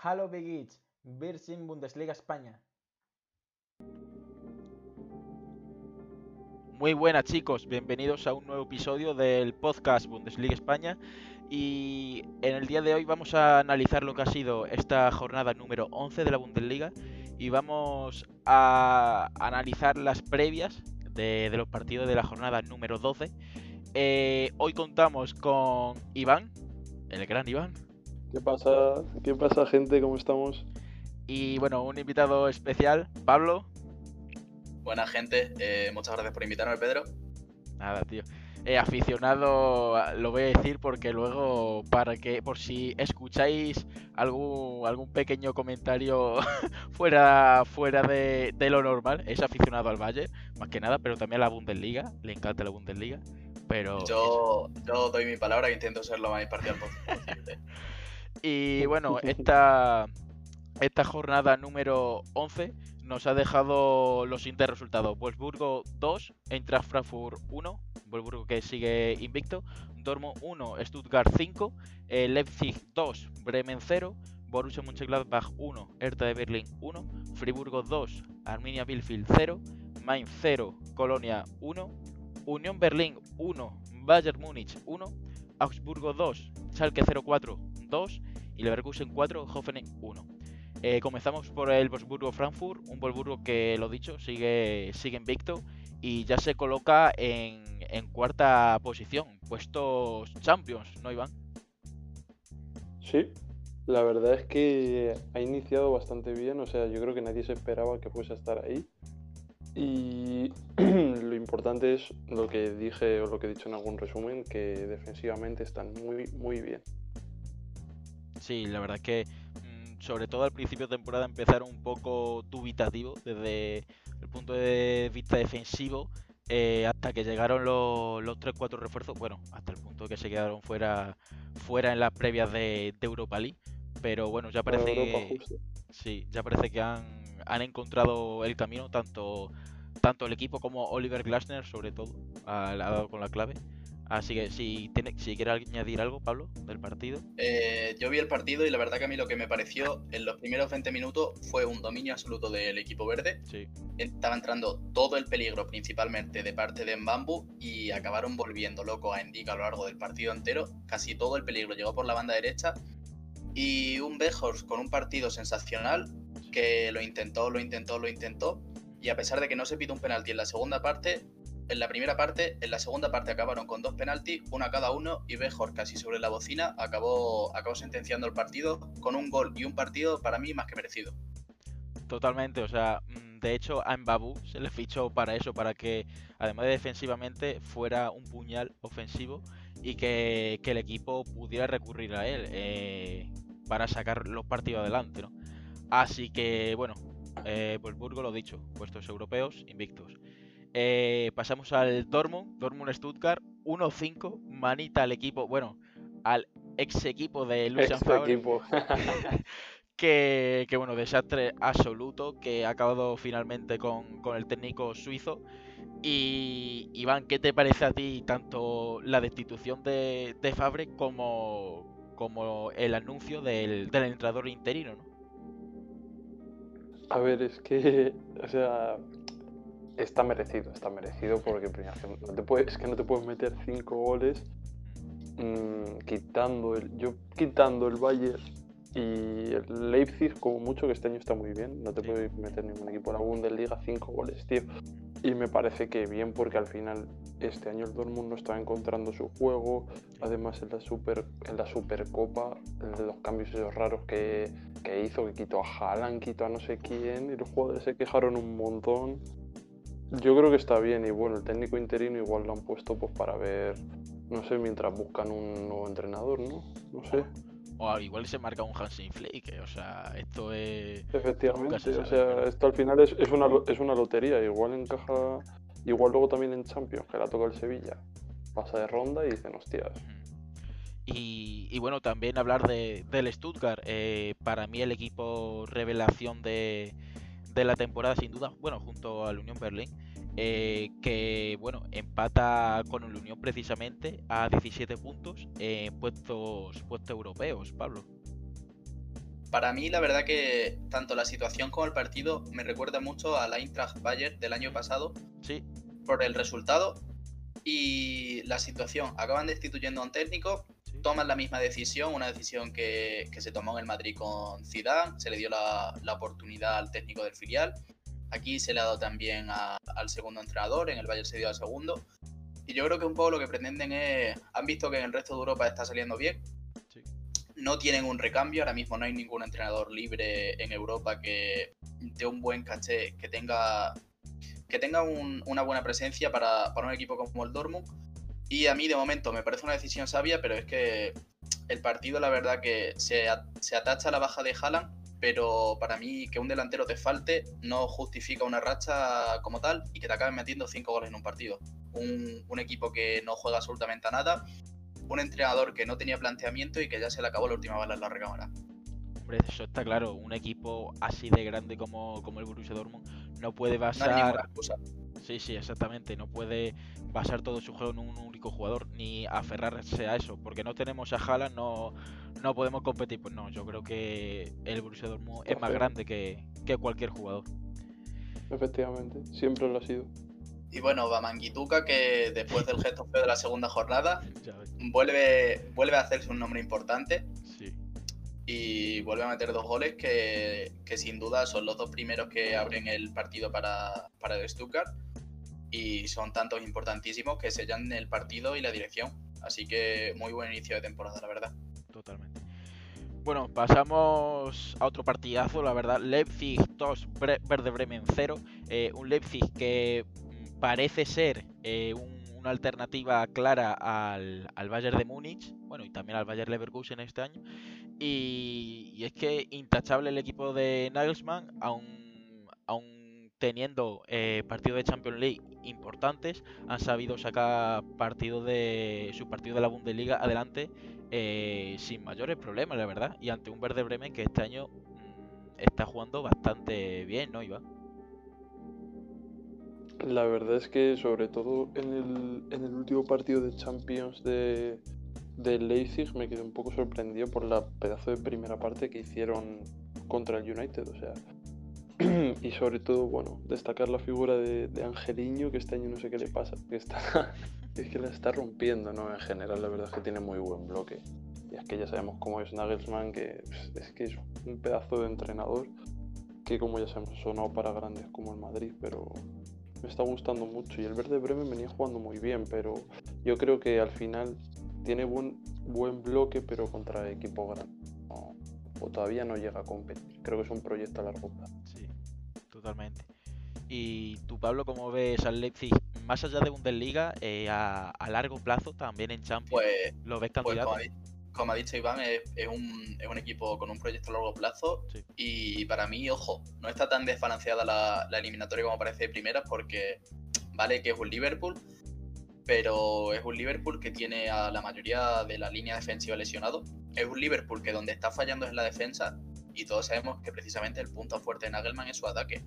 Hallo Begic, wir Bundesliga España. Muy buenas chicos, bienvenidos a un nuevo episodio del podcast Bundesliga España y en el día de hoy vamos a analizar lo que ha sido esta jornada número 11 de la Bundesliga y vamos a analizar las previas de, los partidos de la jornada número 12. Eh, hoy contamos con Iván, el gran Iván. ¿Qué pasa? ¿Qué pasa gente? ¿Cómo estamos? Y bueno, un invitado especial, Pablo. Buena gente, eh, muchas gracias por invitarme, Pedro. Nada, tío. Eh, aficionado, lo voy a decir porque luego, para que, por si escucháis algún, algún pequeño comentario fuera, fuera de, lo normal, es aficionado al Valle, más que nada, pero también a la Bundesliga, le encanta la Bundesliga. Pero yo, yo doy mi palabra e intento ser lo más imparcial posible. y bueno, esta, esta jornada número 11 nos ha dejado los siguientes resultados. Wolfsburgo 2, Eintracht Frankfurt 1, Wolfsburgo que sigue invicto, Dortmund 1, Stuttgart 5, eh, Leipzig 2, Bremen 0, Borussia Mönchengladbach 1, Hertha de Berlín 1, Friburgo 2, Arminia Bielefeld 0, Mainz 0, Colonia 1, Unión Berlín 1, Bayern Múnich 1, Augsburgo 2, Schalke 04 2 y Leverkusen 4, Hoffenheim 1. Eh, comenzamos por el Wolfsburgo-Frankfurt, un Wolfsburgo que, lo dicho, sigue, sigue invicto y ya se coloca en, cuarta posición, puestos Champions, ¿no, Iván? Sí, la verdad es que ha iniciado bastante bien, o sea, yo creo que nadie se esperaba que fuese a estar ahí. Y lo importante es lo que dije o lo que he dicho en algún resumen, que defensivamente están muy, muy bien. Sí, la verdad es que sobre todo al principio de temporada, empezaron un poco dubitativo desde el punto de vista defensivo. Eh, hasta que llegaron los, los 3-4 refuerzos, bueno, hasta el punto de que se quedaron fuera, fuera en las previas de, Europa League. Pero bueno, ya parece que, sí, ya parece que han, han encontrado el camino, tanto, tanto el equipo como Oliver Glasner, sobre todo, ha dado con la clave. Así que si, tiene, si quiere añadir algo, Pablo, del partido. Eh, yo vi el partido y la verdad que a mí lo que me pareció en los primeros 20 minutos fue un dominio absoluto del equipo verde. Sí. Estaba entrando todo el peligro principalmente de parte de Mbambu y acabaron volviendo loco a Indica a lo largo del partido entero. Casi todo el peligro llegó por la banda derecha y un Bejors con un partido sensacional que lo intentó, lo intentó, lo intentó. Y a pesar de que no se pide un penalti en la segunda parte, en la primera parte, en la segunda parte acabaron con dos penaltis, una cada uno, y Bejor casi sobre la bocina acabó, acabó sentenciando el partido con un gol y un partido para mí más que merecido. Totalmente, o sea, mm, de hecho a Mbabu se le fichó para eso, para que además de defensivamente fuera un puñal ofensivo y que, el equipo pudiera recurrir a él eh, para sacar los partidos adelante, ¿no? Así que bueno, eh, pues Burgo lo dicho, puestos europeos invictos. Eh, pasamos al Dortmund, Dortmund Stuttgart, 1-5, manita al equipo, bueno, al ex equipo de Lucian Favre. que, que, bueno, desastre absoluto, que ha acabado finalmente con, el técnico suizo. Y Iván, ¿qué te parece a ti tanto la destitución de, de Fabre como, como el anuncio del, del entrenador interino? ¿no? A ver, es que, o sea, está merecido, está merecido porque no te puedes, es que no te puedes meter cinco goles mm, quitando el, yo quitando el Bayern y el Leipzig como mucho que este año está muy bien, no te puedes meter ningún equipo en la Bundesliga cinco goles, tío. Y me parece que bien porque al final este año el Dortmund no está encontrando su juego, además en la super en la Supercopa, de los cambios esos raros que, que hizo, que quitó a Haaland, quitó a no sé quién y los jugadores se quejaron un montón. Yo creo que está bien y bueno, el técnico interino igual lo han puesto pues para ver, no sé, mientras buscan un nuevo entrenador, ¿no? No sé. O igual se marca un Hansen Flake, o sea, esto es... Efectivamente, o sea, esto al final es, es, una, es una lotería, igual encaja, igual luego también en Champions, que la toca el Sevilla, pasa de ronda y dicen, hostias. Y, y, bueno, también hablar de, del Stuttgart. Eh, para mí el equipo revelación de, de la temporada sin duda, bueno, junto al Unión Berlín, eh, que bueno, empata con el Unión precisamente a 17 puntos en puestos, puestos europeos, Pablo. para mí la verdad que tanto la situación como el partido me recuerda mucho al Eintracht Bayern del año pasado Sí, por el resultado y la situación. Acaban destituyendo a un técnico. Toman la misma decisión, una decisión que, que se tomó en el Madrid con Zidane, se le dio la, la oportunidad al técnico del filial. Aquí se le ha dado también a- al segundo entrenador, en el Bayern se dio al segundo. Y yo creo que un poco lo que pretenden es, han visto que en el resto de Europa está saliendo bien, Sí. no tienen un recambio, ahora mismo no hay ningún entrenador libre en Europa que de un buen caché, que tenga, que tenga un- una buena presencia para, para un equipo como el Dortmund. Y a mí de momento me parece una decisión sabia, pero es que el partido la verdad que se, a- se atacha a la baja de Haaland, pero para mí que un delantero te falte no justifica una racha como tal y que te acaben metiendo cinco goles en un partido. Un, un equipo que no juega absolutamente a nada, un entrenador que no tenía planteamiento y que ya se le acabó la última bala en la recámara. Hombre, eso está claro. Un equipo así de grande como, como el Borussia Dortmund no puede No hay ninguna basar. excusa. Sí, sí, exactamente. No puede basar todo su juego en un único jugador ni aferrarse a eso. Porque no tenemos a Haaland, no, no podemos competir. Pues no, yo creo que el Borussia Dortmund es más grande que, que cualquier jugador. Efectivamente, siempre lo ha sido. Y bueno, Bamanguituca, que después del gesto feo de la segunda jornada, vuelve, vuelve a hacerse un nombre importante Sí, y vuelve a meter dos goles que, que sin duda son los dos primeros que abren el partido para, para el Stuttgart y son tantos importantísimos que sellan el partido y la dirección. Así que muy buen inicio de temporada, la verdad. totalmente. Bueno, pasamos a otro partidazo, la verdad. Leipzig 2, Bre- Werder Bremen 0. Eh, un Leipzig que mm, parece ser eh, un- una alternativa clara al, al Bayern de Múnich, bueno, y también al Bayern Leverkusen este año. Y, y es que intachable el equipo de Nagelsmann, aun, aun teniendo eh, partidos de Champions League importantes, han sabido sacar partido de su partido de la Bundesliga adelante eh, sin mayores problemas, la verdad. Y ante un Verde Bremen que este año mm, está jugando bastante bien, ¿no, Iván? La verdad es que sobre todo en el, en el último partido de Champions de, de Leipzig me quedé un poco sorprendido por la pedazo de primera parte que hicieron contra el United. O sea, y sobre todo, bueno, destacar la figura de, de Angeliño, que este año no sé qué le pasa, que está, es que la está rompiendo, ¿no? En general, la verdad es que tiene muy buen bloque. Y es que ya sabemos cómo es Nagelsmann, que pues, es que es un pedazo de entrenador que como ya sabemos sonó para grandes como el Madrid, pero me está gustando mucho. Y el Verde Bremen venía jugando muy bien, pero yo creo que al final tiene buen, buen bloque, pero contra equipo grande. O todavía no llega a competir. Creo que es un proyecto a largo plazo. Totalmente. Y tú, Pablo, ¿cómo ves al Leipzig más allá de Bundesliga eh, a, a largo plazo también en Champions? Pues, ¿Lo ves pues candidato? como, ha, di- como ha dicho Iván, es, es un, es un equipo con un proyecto a largo plazo. Sí. Y para mí, ojo, no está tan desbalanceada la, la eliminatoria como parece de primeras, porque vale que es un Liverpool, pero es un Liverpool que tiene a la mayoría de la línea defensiva lesionado. Es un Liverpool que donde está fallando es la defensa, y todos sabemos que precisamente el punto fuerte de Nagelman es su ataque.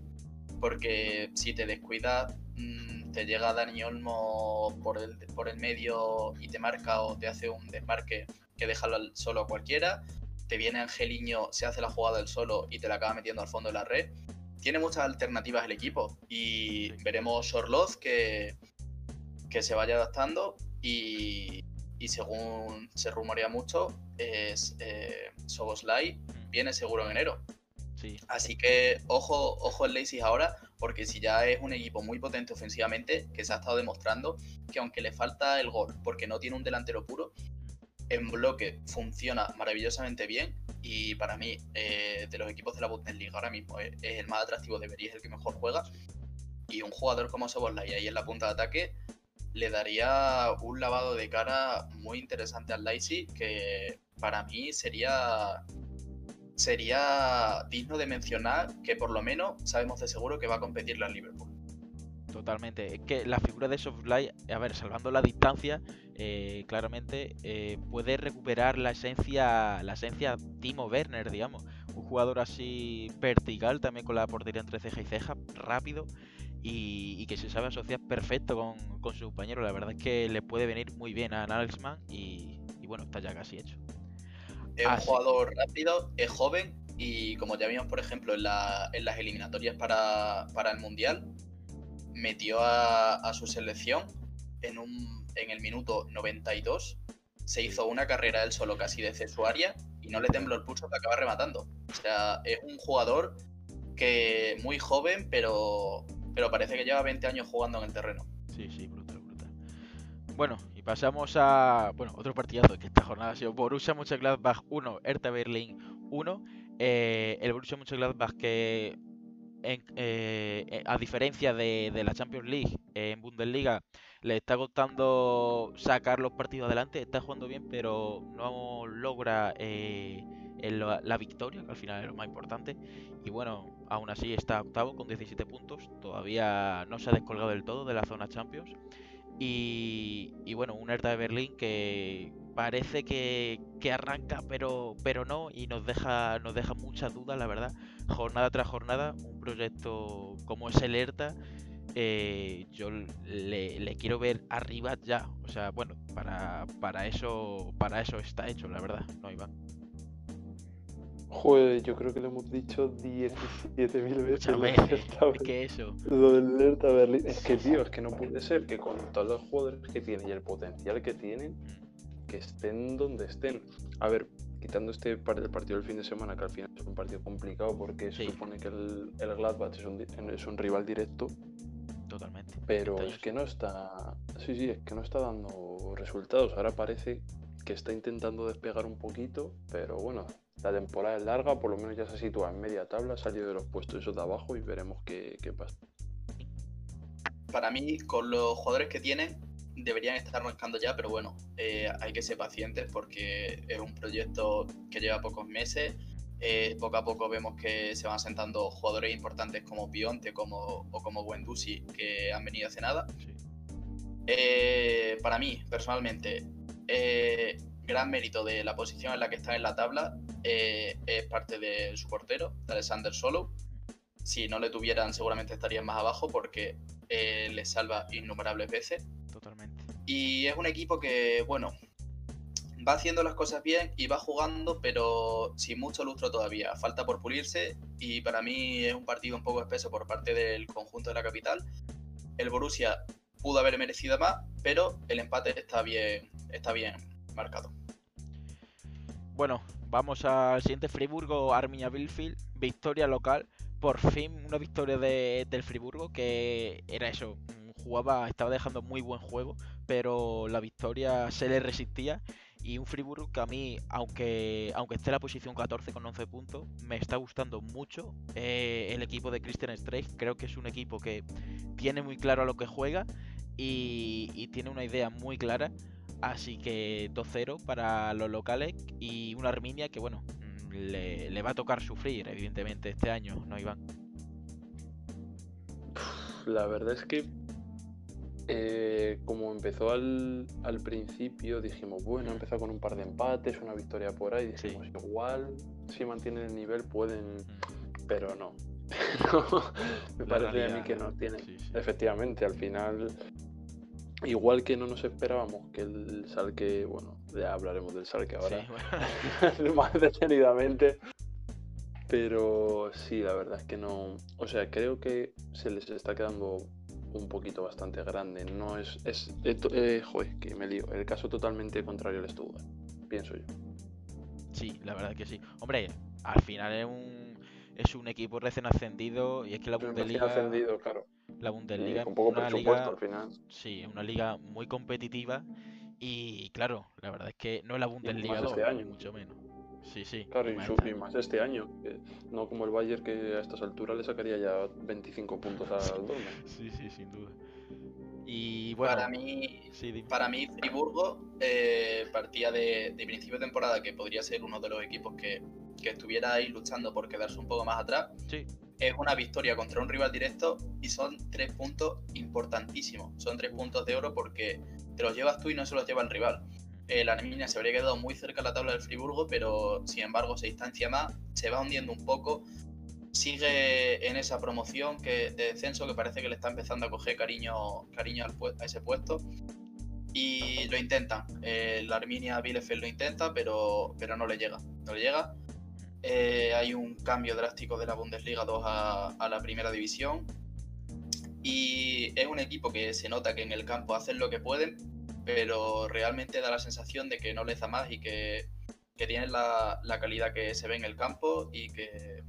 Porque si te descuidas, mm, te llega Dani Olmo por el, por el medio y te marca o te hace un desmarque que deja solo a cualquiera. Te viene Angeliño, se hace la jugada del solo y te la acaba metiendo al fondo de la red. Tiene muchas alternativas el equipo y veremos Orloz que, que se vaya adaptando y, y según se rumorea mucho, es eh, Soboslai viene seguro en enero. Sí, Así que ojo, ojo el Leipzig ahora, porque si ya es un equipo muy potente ofensivamente, que se ha estado demostrando que aunque le falta el gol, porque no tiene un delantero puro, en bloque funciona maravillosamente bien. Y para mí, eh, de los equipos de la Bundesliga ahora mismo, es, es el más atractivo, debería es el que mejor juega. Y un jugador como Soboslai ahí en la punta de ataque le daría un lavado de cara muy interesante al Leipzig, que para mí sería sería digno de mencionar que por lo menos sabemos de seguro que va a competirle al Liverpool. totalmente. Es que la figura de Softlight, a ver, salvando la distancia, eh, claramente eh, puede recuperar la esencia, la esencia Timo Werner, digamos. Un jugador así vertical, también con la portería entre ceja y ceja, rápido. Y, que se sabe asociar perfecto con, su compañero. La verdad es que le puede venir muy bien a Nagelsmann y, y bueno, está ya casi hecho. Es Ah, un sí. jugador rápido, es joven y como ya vimos, por ejemplo, en, la- en las eliminatorias para, para el Mundial, metió a, a su selección en, un, en el minuto 92, se hizo una carrera él solo casi desde su área y no le tembló el pulso que acaba rematando. O sea, es un jugador que muy joven, pero, pero parece que lleva 20 años jugando en el terreno. Sí, sí, brutal, brutal. Bueno, pasamos a. Bueno, otro partidazo que esta jornada ha sido Borussia Mönchengladbach 1, Hertha Berlín 1. Eh, el Borussia Mönchengladbach que, en- eh, eh, a diferencia de, la Champions League eh, en Bundesliga, le está costando sacar los partidos adelante. Está jugando bien, pero no logra la, la victoria, que al final es lo más importante. Y bueno, aún así está octavo con 17 puntos. Todavía no se ha descolgado del todo de la zona Champions. Y, bueno, un Hertha de Berlín que parece que, que arranca, pero, pero no, y nos deja, nos deja muchas dudas, la verdad. Jornada tras jornada, un proyecto como es el Hertha, eh, yo le, le quiero ver arriba ya. O sea, bueno, para, para eso, para eso está hecho, la verdad, no Iván. Joder, yo creo que lo hemos dicho 17.000 veces. Veces. del Es que eso. Lo del Hertha Berlín. Es que, tío, es que no puede ser que con todos los jugadores que tienen y el potencial que tienen, que estén donde estén. A ver, quitando este par- el partido del fin de semana, que al final es un partido complicado porque Sí. se supone que el, el Gladbach es un, es un rival directo, Totalmente. pero es que no está. Sí, sí, es que no está dando resultados. Ahora parece que está intentando despegar un poquito, pero bueno, la temporada es larga, por lo menos ya se sitúa en media tabla, ha salido de los puestos esos de abajo y veremos qué, qué pasa. Para mí, con los jugadores que tienen, deberían estar arrancando ya, pero bueno, eh, hay que ser pacientes porque es un proyecto que lleva pocos meses. Eh, poco a poco vemos que se van sentando jugadores importantes como Pionte como, o como Wendusi que han venido hace nada. sí. Eh, para mí, personalmente, gran mérito de la posición en la que está en la tabla eh, es parte de su portero, de Alexander Solo. Si no le tuvieran, seguramente estarían más abajo porque eh, les salva innumerables veces. Totalmente. Y es un equipo que, bueno, va haciendo las cosas bien y va jugando, pero sin mucho lustro todavía. Falta por pulirse y para mí es un partido un poco espeso por parte del conjunto de la capital. El Borussia pudo haber merecido más, pero el empate está bien, está bien marcado. Bueno, vamos al siguiente Friburgo, Arminia Bielefeld, victoria local. Por fin una victoria de- del Friburgo que era eso, jugaba, estaba dejando muy buen juego, pero la victoria se le resistía y un Friburgo que a mí, aunque aunque esté en la posición 14 con 11 puntos, me está gustando mucho eh, el equipo de Christian Streich. Creo que es un equipo que tiene muy claro a lo que juega y tiene una idea muy clara. Así que 2-0 para los locales y una Arminia que, bueno, mm, le, le va a tocar sufrir, evidentemente, este año, ¿no, Iván? La verdad es que eh, como empezó al, al principio, dijimos, bueno, ha empezado con un par de empates, una victoria por ahí, Sí. dijimos, igual, si mantienen el nivel pueden, Mm, pero no. No, Me La parece a mí que no sí, sí. Efectivamente, al final, igual que no nos esperábamos que el Salque, bueno, ya hablaremos del Salque ahora, Sí, bueno, más detenidamente. Pero sí, la verdad es que no. O sea, creo que se les está quedando un poquito bastante grande. No es. es eh, eh, joder, que me lío. El caso totalmente contrario al Stuttgart, pienso yo. sí, la verdad que sí. Hombre, al final es un, es un equipo recién ascendido y es que la recién Bundesliga, ascendido, claro. La Bundesliga es poco una presupuesto liga, al final. sí, es una liga muy competitiva y claro, la verdad es que no es la Bundesliga más 2, este ni año. mucho menos. Sí, sí. Claro, y, más su- este y más este año. que no como el Bayern que a estas alturas le sacaría ya 25 puntos al Dortmund. Sí, sí, sin duda. Y bueno, Para mí, sí. Para mí, Friburgo eh, partía de, de principio de temporada, que podría ser uno de los equipos que, que estuviera ahí luchando por quedarse un poco más atrás. Sí, Es una victoria contra un rival directo y son tres puntos importantísimos. Son tres puntos de oro porque te los llevas tú y no se los lleva el rival. Eh, la Arminia se habría quedado muy cerca de la tabla del Friburgo, pero sin embargo se distancia más, se va hundiendo un poco. Sigue en esa promoción que, de descenso que parece que le está empezando a coger cariño, cariño al a ese puesto. Y lo intentan. Eh, la Arminia Bielefeld lo intenta, pero, pero no le llega. No le llega. Eh, hay un cambio drástico de la Bundesliga 2 a, la primera división. Y es un equipo que se nota que en el campo hacen lo que pueden, pero realmente da la sensación de que no les da más y que, que tienen la, calidad que se ve en el campo y que,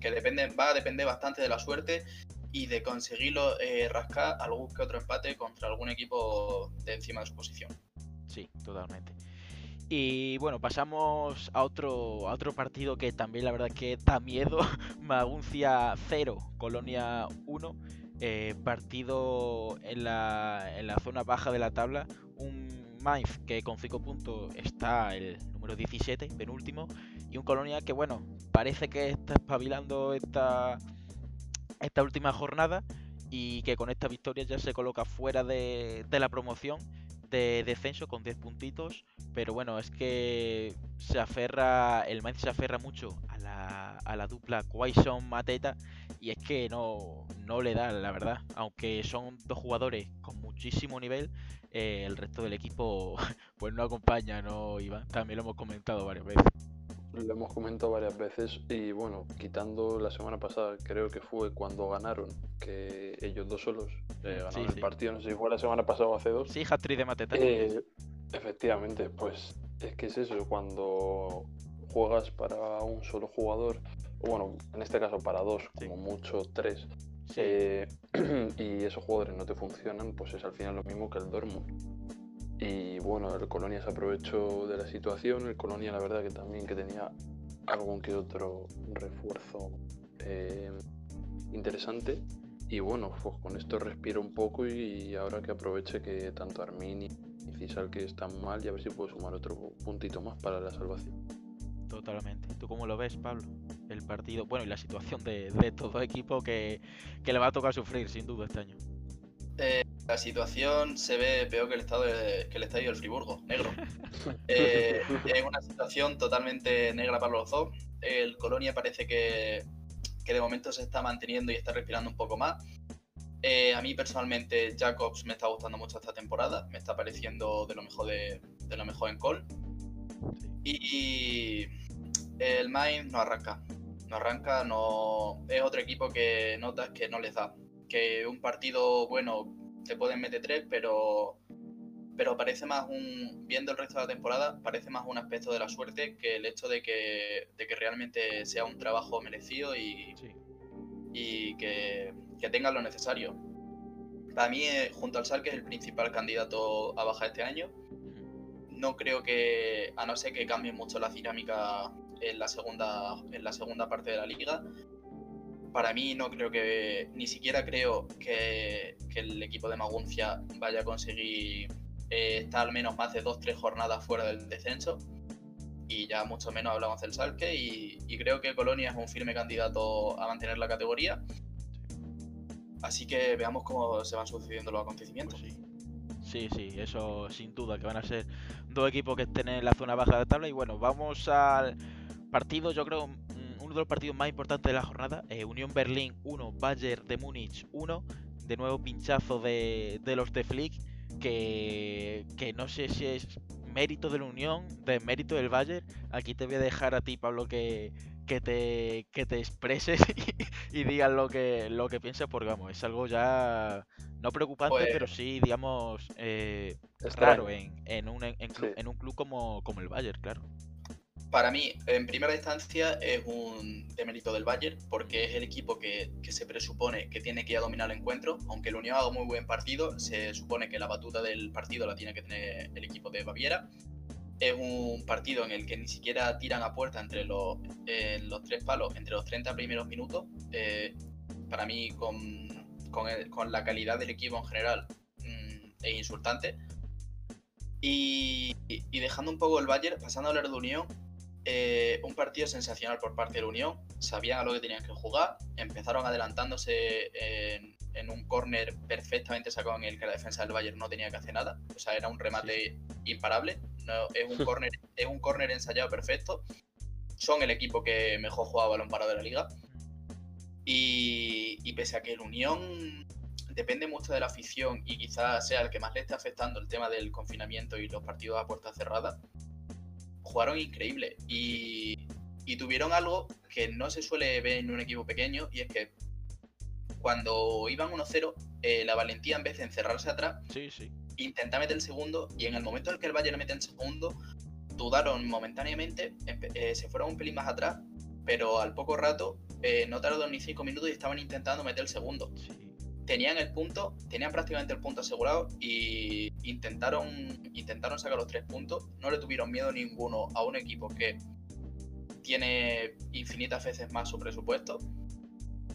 que depende, va a depender bastante de la suerte y de conseguirlo eh, rascar algún que otro empate contra algún equipo de encima de su posición. Sí, totalmente. Y bueno, pasamos a otro, a otro partido que también la verdad que da miedo. Maguncia 0, Colonia 1. Eh, partido en la, en la zona baja de la tabla. Un Mainz que con 5 puntos está el número 17, penúltimo. Y un Colonia que bueno, parece que está espabilando esta, esta última jornada. Y que con esta victoria ya se coloca fuera de, de la promoción de descenso con 10 puntitos. Pero bueno, es que se aferra, el Mainz se aferra mucho a la, a la dupla Quaison Mateta. Y es que no, no le da, la verdad. Aunque son dos jugadores con muchísimo nivel, eh, el resto del equipo pues no acompaña, ¿no, Iván? También lo hemos comentado varias veces. Lo hemos comentado varias veces y bueno, quitando la semana pasada, creo que fue cuando ganaron, que ellos dos solos eh, Sí, el sí. partido, no sé si fue la semana pasada o hace dos. Sí, hat-trick de Mateta. Eh, efectivamente, pues es que es eso, cuando juegas para un solo jugador, o bueno, en este caso para dos, Sí. como mucho tres, eh, y esos jugadores no te funcionan, pues es al final lo mismo que el Dortmund. Y bueno, el Colonia se aprovechó de la situación, el Colonia la verdad que también que tenía algún que otro refuerzo eh, interesante. Y bueno, pues con esto respira un poco y ahora que aproveche que tanto Armini y Cisal que están mal y a ver si puedo sumar otro puntito más para la salvación. Totalmente. ¿Tú cómo lo ves, Pablo? El partido, bueno, y la situación de, de todo equipo que, que le va a tocar sufrir, sin duda, este año. Eh, la situación se ve peor que el, estado de- que el estadio del Friburgo, negro. Eh, es una situación totalmente negra para los dos. El Colonia parece que, que de momento se está manteniendo y está respirando un poco más. Eh, a mí personalmente Jacobs me está gustando mucho esta temporada, me está pareciendo de lo mejor de, lo mejor en Col. Y el Mainz no arranca, no arranca, no es otro equipo que notas que no les da, que un partido bueno te pueden meter tres, pero pero parece más un, viendo el resto de la temporada, parece más un aspecto de la suerte que el hecho de que, de que realmente sea un trabajo merecido y, Sí. y que, que tengan lo necesario. Para mí, eh, junto al Salque, es el principal candidato a bajar este año. No creo que, a no ser que cambie mucho la dinámica en la segunda, en la segunda parte de la liga, para mí no creo que, ni siquiera creo que, que el equipo de Maguncia vaya a conseguir eh, estar al menos más de dos, tres jornadas fuera del descenso. Y ya mucho menos hablamos del Salque. Y, creo que Colonia es un firme candidato a mantener la categoría. Así que veamos cómo se van sucediendo los acontecimientos. Pues sí. Sí, eso sin duda que van a ser dos equipos que estén en la zona baja de la tabla. Y bueno, vamos al partido, yo creo, mm, uno de los partidos más importantes de la jornada. eh, Unión Berlín 1, Bayern de Múnich 1. De nuevo pinchazo de, de los de Flick. Que, que no sé si es mérito de la Unión, de mérito del Bayern. Aquí te voy a dejar a ti, Pablo, que, que, te, que te expreses y, y digas lo que, lo que piensas, porque vamos, es algo ya no preocupante, Pues- pero sí, digamos, eh, raro en, en, un, en, club, Sí. en un club como, como el Bayern, claro. Para mí, en primera instancia, es un demérito del Bayern, porque es el equipo que, que se presupone que tiene que ir a dominar el encuentro. Aunque el Unión haga muy buen partido, se supone que la batuta del partido la tiene que tener el equipo de Baviera. Es un partido en el que ni siquiera tiran a puerta entre los, eh, los tres palos, entre los 30 primeros minutos. Eh, para mí, con, con, el- con la calidad del equipo en general, mm, es insultante. Y, y dejando un poco el Bayern, pasando a hablar de Unión, eh, un partido sensacional por parte de la Unión. Sabían a lo que tenían que jugar. Empezaron adelantándose en, en un córner perfectamente sacado en el que la defensa del Bayern no tenía que hacer nada. O sea, era un remate imparable. No, es un córner es un córner ensayado perfecto. Son el equipo que mejor jugaba balón parado de la liga. Y, y pese a que el Unión depende mucho de la afición y quizás sea el que más le esté afectando el tema del confinamiento y los partidos a puerta cerrada, jugaron increíble. Y, y tuvieron algo que no se suele ver en un equipo pequeño y es que cuando iban 1-0, eh, la valentía en vez de encerrarse atrás, Sí, sí. intenta meter el segundo y en el momento en el que el Bayern mete el segundo, dudaron momentáneamente, eh, se fueron un pelín más atrás, pero al poco rato eh, no tardaron ni 5 minutos y estaban intentando meter el segundo. sí. Tenían el punto, tenían prácticamente el punto asegurado y intentaron, intentaron sacar los tres puntos. No le tuvieron miedo ninguno a un equipo que tiene infinitas veces más su presupuesto.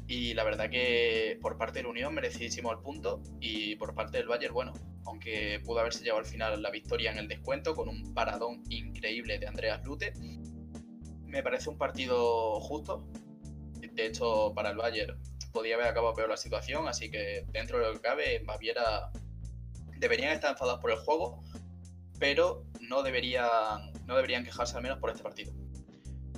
Y la verdad que por parte de la Unión merecidísimo el punto y por parte del Bayern, bueno, aunque pudo haberse llevado al final la victoria en el descuento con un paradón increíble de Andreas Lute, me parece un partido justo. De hecho, para el Bayern podía haber acabado peor la situación, así que dentro de lo que cabe, Baviera deberían estar enfadados por el juego, pero no deberían, no deberían quejarse al menos por este partido.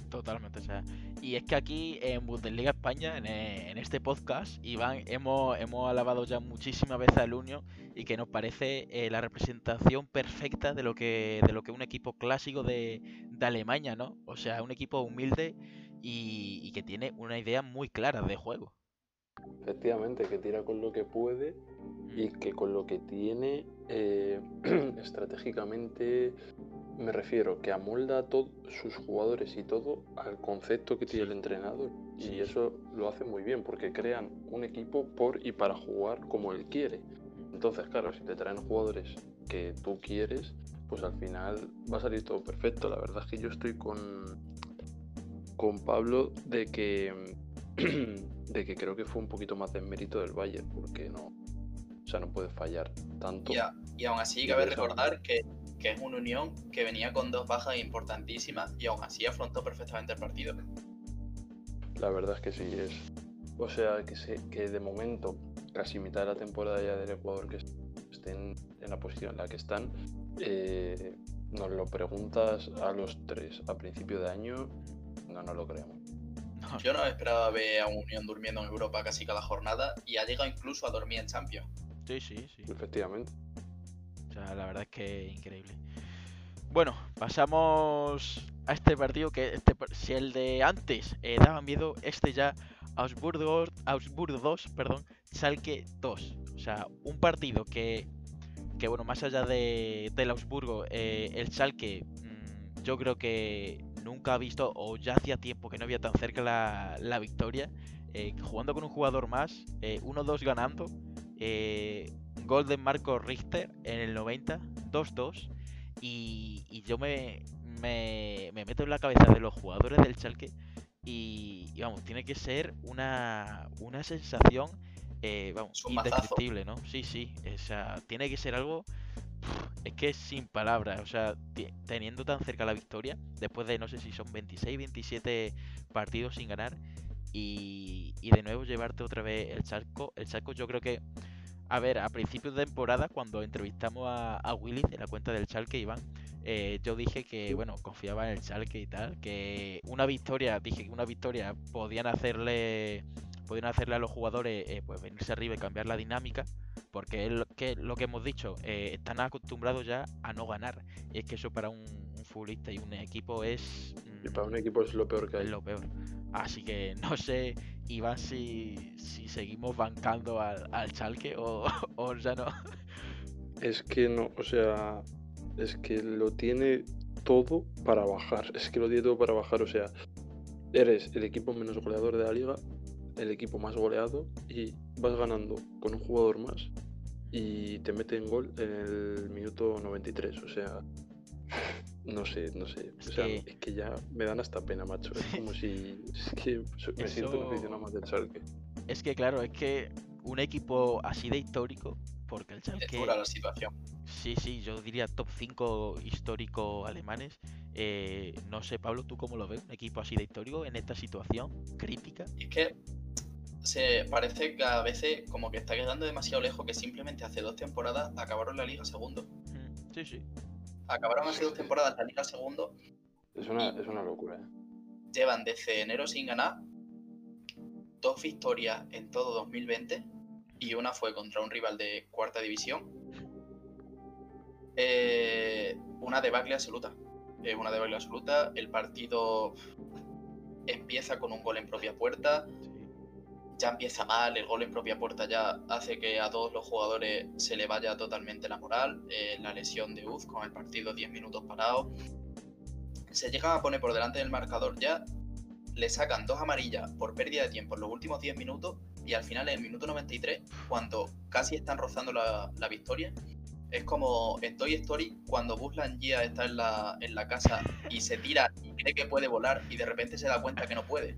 Totalmente, o sea. Y es que aquí en Bundesliga España, en, este podcast, Iván, hemos, hemos alabado ya muchísimas veces al Unión y que nos parece eh, la representación perfecta de lo que de lo que un equipo clásico de, Alemania, ¿no? O sea, un equipo humilde y que tiene una idea muy clara de juego. Efectivamente, que tira con lo que puede y que con lo que tiene eh, estratégicamente me refiero que amolda a todos sus jugadores y todo al concepto que tiene el entrenador. Y eso lo hace muy bien porque crean un equipo por y para jugar como él quiere. Entonces claro si te traen jugadores que tú quieres pues al final va a salir todo perfecto. La verdad es que yo estoy con con Pablo de que de que creo que fue un poquito más de mérito del Bayern porque no o sea no puede fallar tanto Y, a- y aún así Y cabe recordar que, que es una Unión que venía con dos bajas importantísimas y aún así afrontó perfectamente el partido. La verdad es que sí, es. O sea, que, se, que de momento, casi mitad de la temporada ya del Ecuador que estén en la posición en la que están, eh, nos lo preguntas a los tres a principio de año, no nos lo creemos. No, Yo no esperaba ver a un Unión durmiendo en Europa casi cada jornada y ha llegado incluso a dormir en Champions. sí, sí, sí. Efectivamente. O sea, la verdad es que increíble. Bueno, pasamos a este partido que este, si el de antes eh, daba miedo, este ya Augsburgo, Augsburgo 2, perdón, Schalke 2. O sea, un partido que, que bueno, más allá de, del Augsburgo, eh, el Schalke mm, yo creo que nunca ha visto o ya hacía tiempo que no había tan cerca la, la victoria. eh, jugando con un jugador más, eh, 1-2 ganando. eh, gol de Marco Richter en el 90, 2-2. Y, y yo me, me, me meto en la cabeza de los jugadores del Schalke. Y, y vamos, tiene que ser una, una sensación, eh, vamos, indescriptible, ¿no? Sí, sí. O sea, tiene que ser algo. Es que es sin palabras. O sea, teniendo tan cerca la victoria, después de no sé si son 26, 27 partidos sin ganar. Y, y de nuevo llevarte otra vez el charco. El charco yo creo que a ver, a principios de temporada, cuando entrevistamos a, a Willy de la cuenta del Schalke, Iván, eh, yo dije que, bueno, confiaba en el Schalke y tal, que una victoria, dije que una victoria podían hacerle, podían hacerle a los jugadores, eh, pues venirse arriba y cambiar la dinámica, porque es lo que, lo que hemos dicho, eh, están acostumbrados ya a no ganar, y es que eso para un, un futbolista y un equipo es Y mm, para un equipo es lo peor que hay. es lo peor. Así que no sé, Iván, si, si seguimos bancando al, al Schalke o, o ya no. Es que no, o sea, es que lo tiene todo para bajar. Es que lo tiene todo para bajar. O sea, eres el equipo menos goleador de la liga, el equipo más goleado y vas ganando con un jugador más y te meten gol en el minuto 93. O sea, no sé, no sé. Es O sea, que- es que ya me dan hasta pena, macho. Es como si. Es que me siento un Eso- aficionado más del Schalke. Es que claro, es que un equipo así de histórico, porque el Es Schalke, dura la situación. sí, sí, yo diría top 5 histórico alemanes. eh, no sé, Pablo, ¿tú cómo lo ves? Un equipo así de histórico en esta situación crítica. Y es que se parece que a veces como que está quedando demasiado lejos que simplemente hace dos temporadas acabaron la liga segundo. Mm, Sí, sí. Acabaron hace dos temporadas la liga segundo, Es una, es una locura, ¿eh? llevan desde enero sin ganar, dos victorias en todo 2020 y una fue contra un rival de cuarta división. Eh, una debacle absoluta. Es una debacle absoluta. El partido empieza con un gol en propia puerta, Sí. Ya empieza mal, el gol en propia puerta ya hace que a todos los jugadores se le vaya totalmente la moral, eh, la lesión de Uz con el partido 10 minutos parado. Se llegan a poner por delante del marcador ya, le sacan dos amarillas por pérdida de tiempo en los últimos 10 minutos y al final en el minuto 93, cuando casi están rozando la, la victoria, es como en Toy Story cuando Buzz Lightyear está en la, en la casa y se tira y cree que puede volar y de repente se da cuenta que no puede.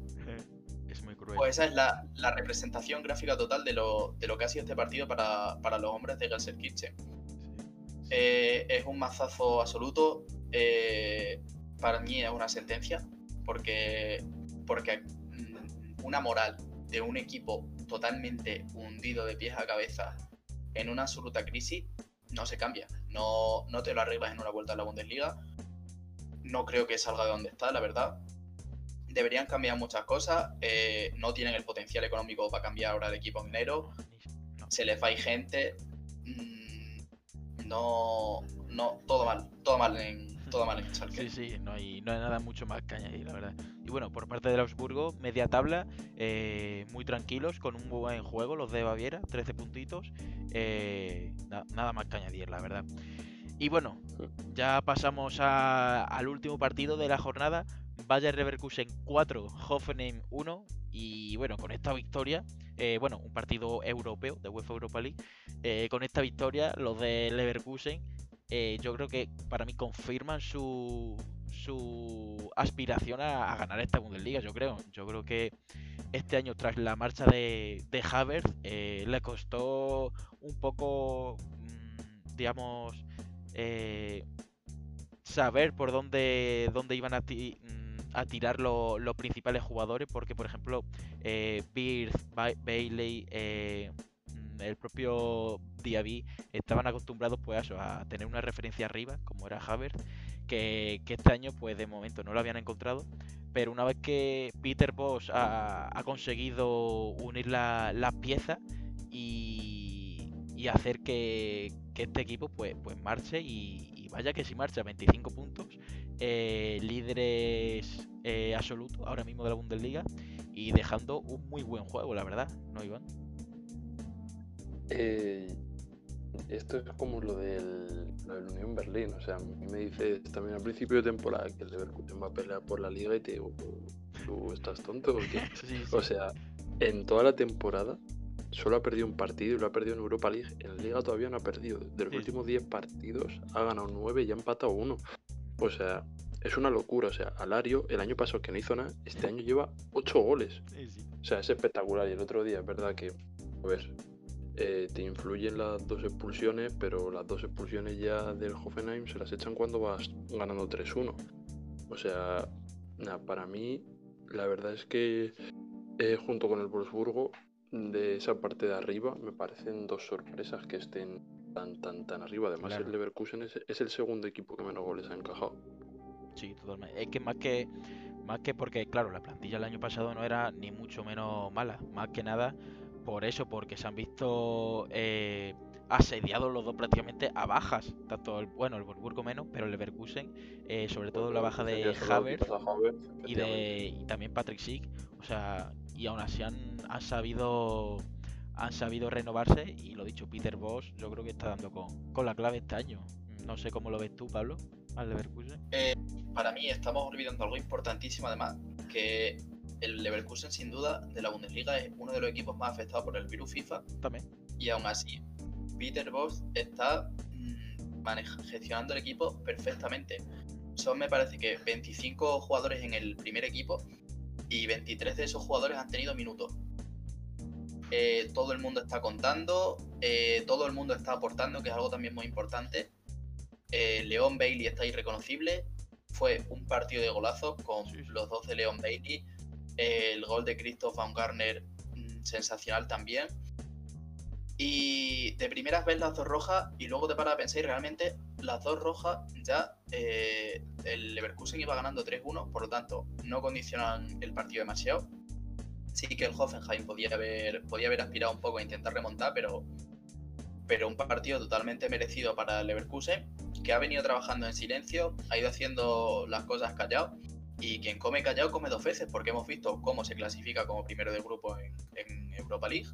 Es muy cruel. Pues esa es la, la representación gráfica total de lo, de lo que ha sido este partido para, para los hombres de Gelsenkirchen. Sí. Eh, es un mazazo absoluto. eh, para mí es una sentencia. Porque, porque mm, una moral de un equipo totalmente hundido de pies a cabeza en una absoluta crisis no se cambia. No, no te lo arreglas en una vuelta a la Bundesliga. No creo que salga de donde está, la verdad. Deberían cambiar muchas cosas. eh, no tienen el potencial económico para cambiar ahora de equipo en enero no. se les va a ir gente. mm, No, no, todo mal, todo mal en, todo mal en Schalke. Sí, sí, no hay, no hay nada mucho más que añadir, la verdad. Y bueno, por parte del Augsburgo, media tabla, eh, muy tranquilos, con un buen juego, los de Baviera, 13 puntitos. eh, na- nada más que añadir, la verdad. Y bueno, ya pasamos a- al último partido de la jornada. Bayer Leverkusen 4, Hoffenheim 1. Y bueno, con esta victoria, eh, bueno, un partido europeo de UEFA Europa League. eh, con esta victoria, los de Leverkusen eh, yo creo que para mí confirman su, su aspiración a, ganar esta Bundesliga, yo creo. Yo creo que este año, tras la marcha de, de Havertz, le costó un poco, mm, digamos, saber por dónde, dónde iban a, ti- a tirar lo- los principales jugadores, porque, por ejemplo, eh, Bailey, eh, mm, el propio Diaby estaban acostumbrados pues a, tener una referencia arriba, como era Havertz, que, este año pues de momento no lo habían encontrado, pero una vez que Peter Bosch ha, conseguido unir la- las piezas y, hacer que, este equipo pues, pues marche y vaya que si marcha 25 puntos, eh, líderes eh, absolutos ahora mismo de la Bundesliga y dejando un muy buen juego, la verdad, ¿no, Iván? Eh, esto es como lo del, lo del Unión Berlín. O sea, a mí me dices también al principio de temporada que el Leverkusen va a pelear por la liga y te digo, "¿Tú- ¿tú estás tonto o qué? Sí, sí. O sea, en toda la temporada solo ha perdido un partido y lo ha perdido en Europa League. En Liga todavía no ha perdido. De los Sí. últimos 10 partidos ha ganado 9 y ha empatado uno. O sea, es una locura. O sea, Alario, el año pasado que no hizo nada, este año lleva 8 goles. Sí, sí. O sea, es espectacular. Y el otro día es verdad que, a ver, eh, te influyen las dos expulsiones, pero las dos expulsiones ya del Hoffenheim se las echan cuando vas ganando 3-1. O sea, para mí, la verdad es que eh, junto con el Wolfsburgo, de esa parte de arriba, me parecen dos sorpresas que estén tan, tan, tan arriba. Además, Claro. el Leverkusen es, es el segundo equipo que menos goles ha encajado. Sí, totalmente. Es que más que más que porque, claro, la plantilla el año pasado no era ni mucho menos mala. Más que nada por eso, porque se han visto eh, asediados los dos prácticamente a bajas. Tanto el, bueno, el Wolfsburgo menos, pero el Leverkusen, eh, sobre todo la baja de Havertz y de y también Patrick Schick. O sea, y aún así han, han sabido han sabido renovarse y lo dicho, Peter Bosch yo creo que está dando con, con la clave este año. No sé cómo lo ves tú, Pablo, al Leverkusen. Para mí estamos olvidando algo importantísimo además, que el Leverkusen sin duda de la Bundesliga es uno de los equipos más afectados por el virus FIFA También. y aún así Peter Bosch está mm, maneja- gestionando el equipo perfectamente. Son me parece que 25 jugadores en el primer equipo y 23 de esos jugadores han tenido minutos. Eh, todo el mundo está contando, eh, todo el mundo está aportando, que es algo también muy importante. Eh, León Bailey está irreconocible. Fue un partido de golazos con Sí, los dos de León Bailey. El gol de Christoph Baumgartner, mm, sensacional también. Y de primeras ves las dos rojas y luego te paras a pensar y realmente las dos rojas ya el Leverkusen iba ganando 3-1, por lo tanto no condicionan el partido demasiado. Sí que el Hoffenheim podía haber, podía haber aspirado un poco a intentar remontar, pero, pero un partido totalmente merecido para el Leverkusen, que ha venido trabajando en silencio, ha ido haciendo las cosas callado Y quien come callado come dos veces, porque hemos visto cómo se clasifica como primero de grupo en, en Europa League.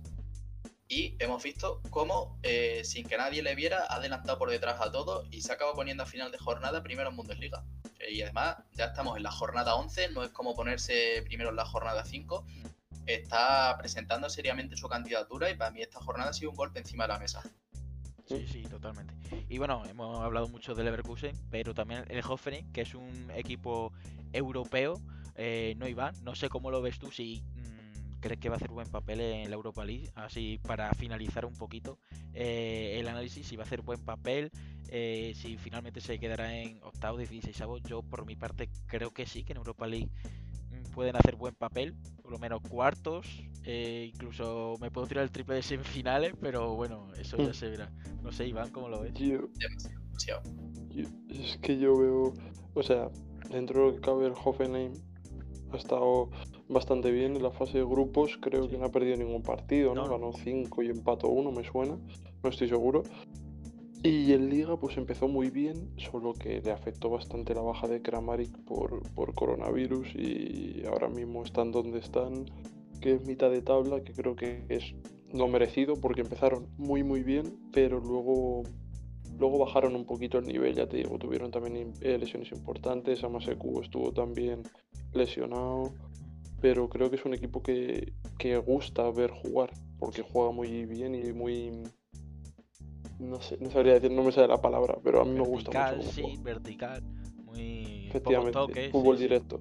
Y hemos visto cómo, eh, sin que nadie le viera, ha adelantado por detrás a todos y se acaba poniendo a final de jornada primero en Bundesliga. Eh, y además, ya estamos en la jornada 11, no es como ponerse primero en la jornada 5. Está presentando seriamente su candidatura y para mí esta jornada ha sido un golpe encima de la mesa. Sí, sí, totalmente. Y bueno, hemos hablado mucho del Leverkusen, pero también el Hoffenheim, que es un equipo europeo, eh, no Iván, no sé cómo lo ves tú, si mm, crees que va a hacer buen papel en la Europa League, así para finalizar un poquito eh, el análisis, si va a hacer buen papel, eh, si finalmente se quedará en octavo, 16 yo por mi parte creo que sí, que en Europa League pueden hacer buen papel, por lo menos cuartos, eh, incluso me puedo tirar el triple de semifinales, pero bueno, eso ya se verá. No sé, Iván, ¿cómo lo ves? Yo, es que yo veo, o sea, dentro de lo que cabe el Hoffenheim ha estado bastante bien en la fase de grupos, creo Sí. que no ha perdido ningún partido, ¿no? No. Ganó 5 y empató uno, me suena, no estoy seguro. Y en Liga pues empezó muy bien, solo que le afectó bastante la baja de Kramaric por, por coronavirus y ahora mismo están donde están, que es mitad de tabla, que creo que es no merecido porque empezaron muy muy bien, pero luego luego bajaron un poquito el nivel, ya te digo, tuvieron también eh, lesiones importantes, Amaseku estuvo también lesionado, pero creo que es un equipo que, que gusta ver jugar, porque juega muy bien y muy... No sé, no sabría decir, no me sale la palabra, pero a mí me gusta mucho. vertical, sí, vertical, muy Efectivamente, toques, fútbol sí, sí, directo,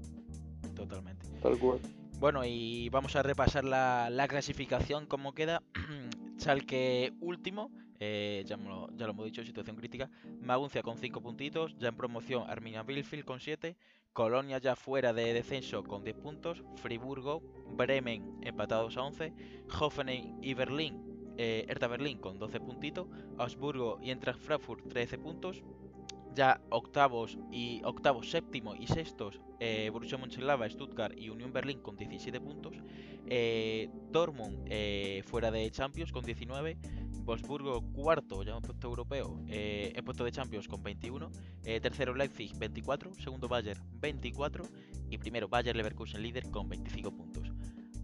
totalmente. tal cual. Bueno, y vamos a repasar la, la clasificación, cómo queda. Schalke último, eh, ya, lo, ya lo hemos dicho, situación crítica. Maguncia con 5 puntitos, ya en promoción Arminia Bielefeld con 7. Colonia ya fuera de descenso con 10 puntos. Friburgo, Bremen empatados a 11. Hoffenheim y Berlín, eh, Hertha Berlín con 12 puntitos. Augsburgo y Eintracht Frankfurt 13 puntos. Ya octavos y octavos, séptimo y sextos, eh, Borussia Mönchengladbach, Stuttgart y Unión Berlín con 17 puntos. Eh, Dortmund eh, fuera de Champions con 19. Wolfsburgo cuarto, ya en puesto europeo, en puesto de Champions con 21. eh, tercero Leipzig 24. Segundo Bayern 24. Y primero Bayern Leverkusen líder con 25 puntos.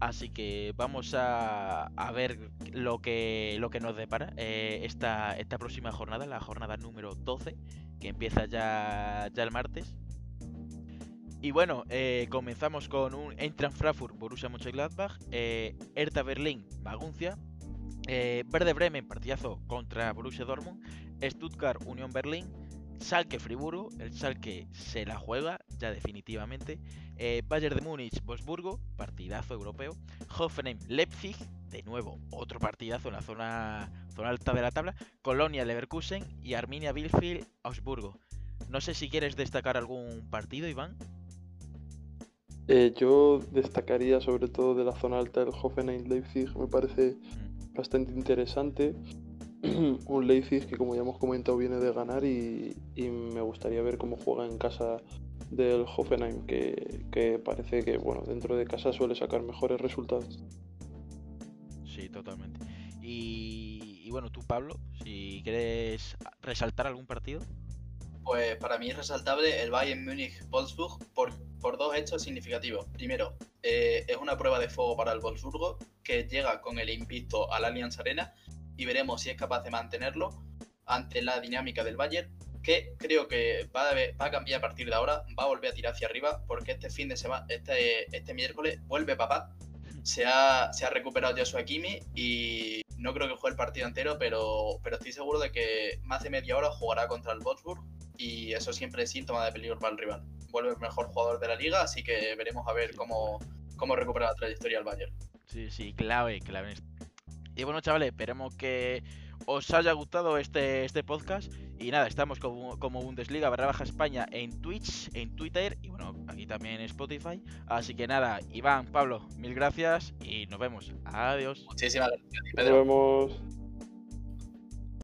Así que vamos a, a ver lo que, lo que nos depara eh, esta, esta próxima jornada, la jornada número 12, que empieza ya, ya el martes. Y bueno, eh, comenzamos con un Eintracht Frankfurt, Borussia Mönchengladbach, eh, Hertha Berlín, Maguncia, eh, Verde Bremen, partidazo contra Borussia Dortmund, Stuttgart, Unión Berlín, Schalke Friburgo, el Schalke se la juega ya definitivamente, eh, Bayern de Múnich, Wolfsburgo, partidazo europeo, Hoffenheim, Leipzig, de nuevo otro partidazo en la zona, zona alta de la tabla, Colonia, Leverkusen y Arminia Bielefeld, Augsburgo. No sé si quieres destacar algún partido, Iván. Eh, yo destacaría sobre todo de la zona alta del Hoffenheim Leipzig, me parece Mm, bastante interesante. un Leipzig que como ya hemos comentado viene de ganar y, y me gustaría ver cómo juega en casa del Hoffenheim, que, que parece que bueno dentro de casa suele sacar mejores resultados. Sí, totalmente. Y, y bueno, tú, Pablo, si quieres resaltar algún partido. Pues para mí es resaltable el Bayern Múnich-Wolfsburg por, por dos hechos significativos. Primero, eh, es una prueba de fuego para el Wolfsburgo que llega con el invicto al Allianz Arena y veremos si es capaz de mantenerlo ante la dinámica del Bayern que creo que va a, cambiar a partir de ahora, va a volver a tirar hacia arriba porque este fin de semana, este, este miércoles vuelve papá, se ha, se ha recuperado Akimi y no creo que juegue el partido entero, pero, pero estoy seguro de que más de media hora jugará contra el Wolfsburg y eso siempre es síntoma de peligro para el rival. Vuelve el mejor jugador de la liga, así que veremos a ver cómo, cómo recupera la trayectoria el Bayern. Sí, sí, clave, clave. Y bueno, chavales, esperemos que os haya gustado este, este podcast. Y nada, estamos como, como Bundesliga barra baja España en Twitch, en Twitter y bueno, aquí también en Spotify. Así que nada, Iván, Pablo, mil gracias y nos vemos. Adiós. Muchísimas gracias, Nos vemos.